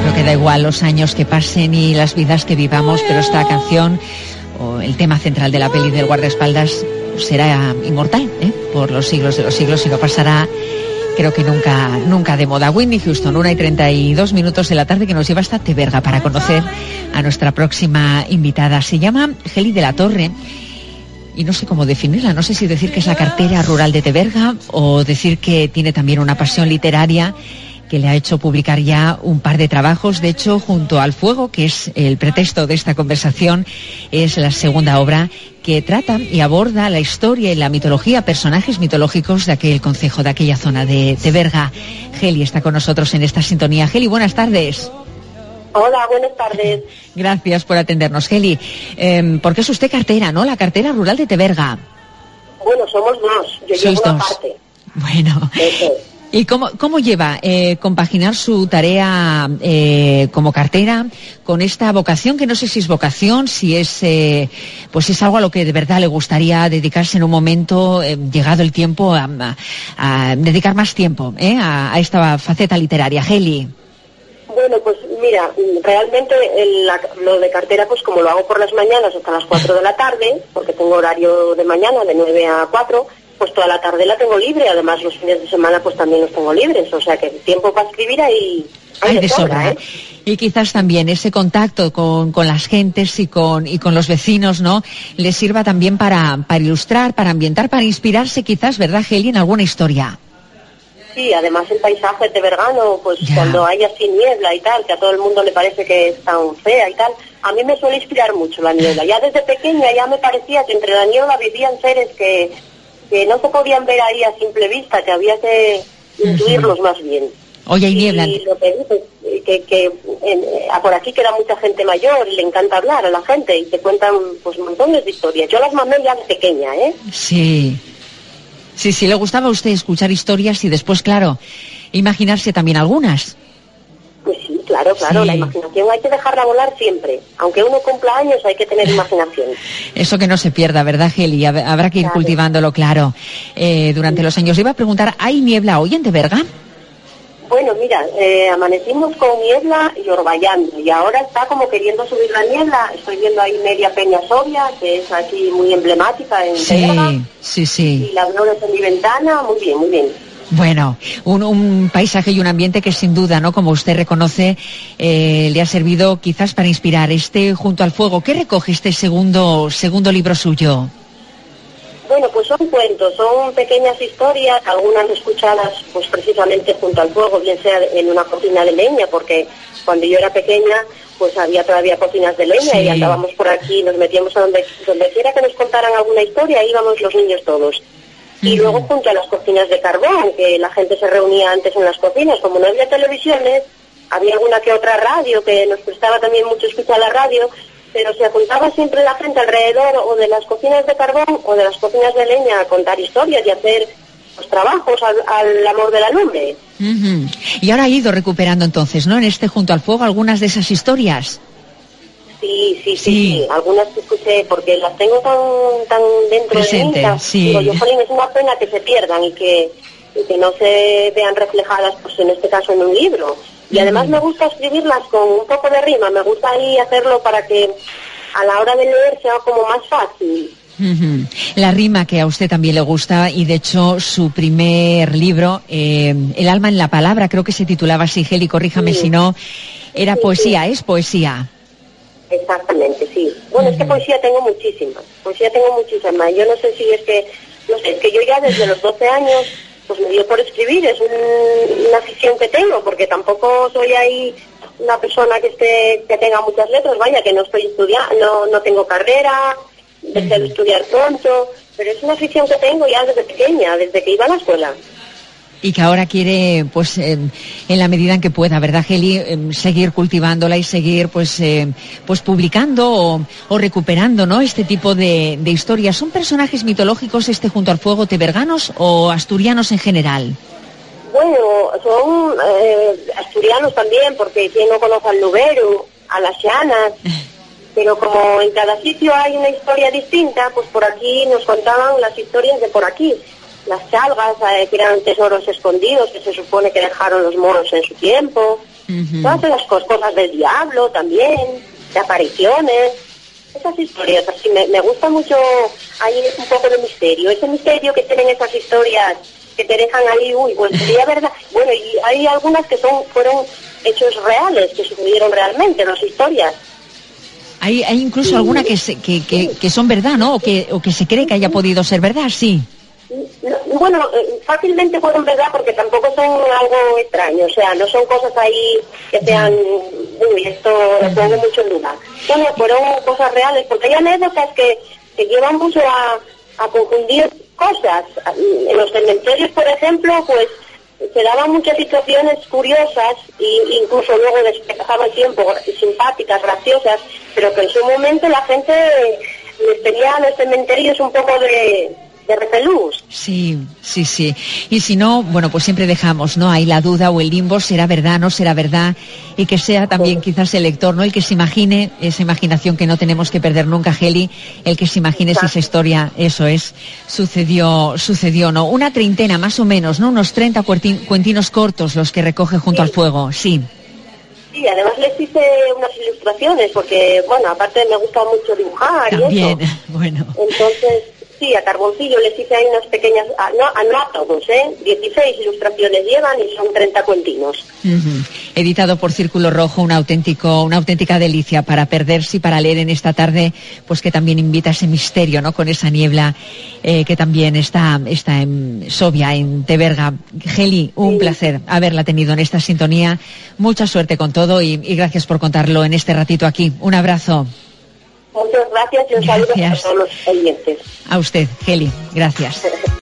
Creo que da igual los años que pasen y las vidas que vivamos, pero esta canción o el tema central de la peli del guardaespaldas será inmortal ¿eh? por los siglos de los siglos y no pasará creo que nunca, nunca de moda. Whitney Houston, una y 32 minutos de la tarde que nos lleva hasta Teberga para conocer a nuestra próxima invitada. Se llama Geli de la Torre y no sé cómo definirla. No sé si decir que es la cartera rural de Teberga o decir que tiene también una pasión literaria que le ha hecho publicar ya un par de trabajos. De hecho, junto al fuego, que es el pretexto de esta conversación, es la segunda obra que trata y aborda la historia y la mitología, personajes mitológicos de aquel concejo, de aquella zona de, Teberga. Geli está con nosotros en esta sintonía. Geli, buenas tardes. Hola, buenas tardes. Gracias por atendernos, Geli. Eh, porque es usted cartera, ¿no? La cartera rural de Teberga. Bueno, somos dos. Yo llevo una parte. Bueno. ¿Y cómo, cómo lleva eh, compaginar su tarea eh, como cartera con esta vocación, que no sé si es vocación, si es, eh, pues es algo a lo que de verdad le gustaría dedicarse en un momento, eh, llegado el tiempo, a, dedicar más tiempo eh, a, a, esta faceta literaria? Heli. Bueno, pues mira, realmente lo de cartera, pues como lo hago por las mañanas hasta las 4 de la tarde, porque tengo horario de mañana de 9 a 4, pues toda la tarde la tengo libre, además los fines de semana pues también los tengo libres, o sea que tiempo para escribir ahí hay, de, sobra. sobra ¿eh? Y quizás también ese contacto con, con, las gentes y con, y con los vecinos, ¿no? Le sirva también para, para ilustrar, para ambientar, para inspirarse quizás, ¿verdad, Heli, en alguna historia? Sí, además el paisaje de Vergano, pues ya. cuando hay así niebla y tal, que a todo el mundo le parece que es tan fea y tal, a mí me suele inspirar mucho la niebla. Ya desde pequeña ya me parecía que entre la niebla vivían seres que que no se podían ver ahí a simple vista, que había que intuirlos uh -huh. más bien. Hoy hay niebla. Y lo que dices, que, que en, por aquí queda mucha gente mayor y le encanta hablar a la gente y te cuentan pues montones de historias. Yo las mamé ya de pequeña, ¿eh? Sí. Sí, sí, le gustaba a usted escuchar historias y después, claro, imaginarse también algunas. Claro, claro, sí. la imaginación hay que dejarla volar siempre. Aunque uno cumpla años, hay que tener imaginación. Eso que no se pierda, ¿verdad, Geli? Habrá que ir claro. cultivándolo, claro, eh, durante sí. los años. Iba a preguntar, ¿hay niebla hoy en Teberga? Bueno, mira, eh, amanecimos con niebla y orvallando, y ahora está como queriendo subir la niebla. Estoy viendo ahí media Peña Sobria, que es aquí muy emblemática en sí. Sí, sí, Y la veo desde mi ventana, muy bien, muy bien. Bueno, un, un, paisaje y un ambiente que sin duda, ¿no? Como usted reconoce, eh, le ha servido quizás para inspirar este junto al fuego. ¿Qué recoge este segundo, segundo libro suyo? Bueno, pues son cuentos, son pequeñas historias, algunas escuchadas pues precisamente junto al fuego, bien sea en una cocina de leña, porque cuando yo era pequeña pues había todavía cocinas de leña sí. y andábamos por aquí, nos metíamos a donde, donde quiera que nos contaran alguna historia, íbamos los niños todos. Y luego junto a las cocinas de carbón, que la gente se reunía antes en las cocinas, como no había televisiones, había alguna que otra radio que nos prestaba también mucho escuchar la radio, pero se apuntaba siempre la gente alrededor o de las cocinas de carbón o de las cocinas de leña a contar historias y hacer los trabajos al, al amor de la lumbre. Uh -huh. Y ahora ha ido recuperando entonces, ¿no? En este junto al fuego algunas de esas historias. Sí, sí, sí, sí, algunas que escuché porque las tengo tan, tan dentro Presente, de mí. Sí. Digo, yo, Jolín, es una pena que se pierdan y que, y que no se vean reflejadas, pues en este caso en un libro. Y además me gusta escribirlas con un poco de rima, me gusta ahí hacerlo para que a la hora de leer sea como más fácil. La rima que a usted también le gusta y de hecho su primer libro, eh, El alma en la palabra, creo que se titulaba así, Geli, corríjame sí. si no, era sí, poesía, sí. es poesía. Exactamente, sí. Bueno, uh -huh. es que poesía tengo muchísimas, poesía tengo muchísimas. Yo no sé si es que, no sé, es que yo ya desde los 12 años pues me dio por escribir, es un, una afición que tengo, porque tampoco soy ahí una persona que esté que tenga muchas letras, vaya, que no estoy estudiando, no, no tengo carrera, dejé de estudiar pronto, pero es una afición que tengo ya desde pequeña, desde que iba a la escuela y que ahora quiere, pues, eh, en la medida en que pueda, ¿verdad, Geli? Eh, seguir cultivándola y seguir, pues, eh, pues publicando o, o, recuperando, ¿no? Este tipo de, de, historias. ¿Son personajes mitológicos este junto al fuego teberganos o asturianos en general? Bueno, son eh, asturianos también, porque quien no conoce al Lubero, a las Llanas, pero como en cada sitio hay una historia distinta, pues por aquí nos contaban las historias de por aquí. Las chalgas, eh, que eran tesoros escondidos que se supone que dejaron los moros en su tiempo. Todas esas cosas del diablo también, de apariciones. Esas historias, así me, me gusta mucho, hay un poco de misterio. Ese misterio que tienen esas historias que te dejan ahí, uy, pues sería verdad. Bueno, y hay algunas que son fueron hechos reales, que sucedieron realmente, las historias. Hay, hay incluso alguna que, que, que, que, son verdad, ¿no? O que, o que se cree que haya podido ser verdad, sí. Bueno, eh, fácilmente fueron verdad porque tampoco son algo extraño, o sea, no son cosas ahí que sean, uy, esto lo pongo mucho en duda. Bueno, fueron cosas reales, porque hay anécdotas que, que llevan mucho a, a confundir cosas. En los cementerios, por ejemplo, pues se daban muchas situaciones curiosas e incluso luego despejaban el tiempo simpáticas, graciosas, pero que en su momento la gente les tenía a los cementerios un poco de, de repelús. Sí, sí, sí. Y si no, bueno, pues siempre dejamos, ¿no? Ahí la duda o el limbo, será verdad, no será verdad, y que sea también quizás el lector, ¿no? El que se imagine, esa imaginación que no tenemos que perder nunca, Geli, el que se imagine si esa historia, eso es, sucedió, sucedió, ¿no? Una treintena más o menos, ¿no? Unos 30 cuentinos cortos los que recoge junto al fuego, sí. Sí, además les hice unas ilustraciones porque, bueno, aparte me gusta mucho dibujar También, y eso. bueno. Entonces, Sí, a Carboncillo les hice ahí unas pequeñas, no, a todos, ¿eh? 16 ilustraciones llevan y son 30 cuentinos. Editado por Círculo Rojo, un auténtico, una auténtica delicia para perderse y para leer en esta tarde, pues que también invita a ese misterio, ¿no? Con esa niebla eh, que también está, está en Sobia, en Teberga. Geli, un placer haberla tenido en esta sintonía. Mucha suerte con todo y, y gracias por contarlo en este ratito aquí. Un abrazo. Muchas gracias y un saludo a todos los oyentes. A usted, Geli. Gracias.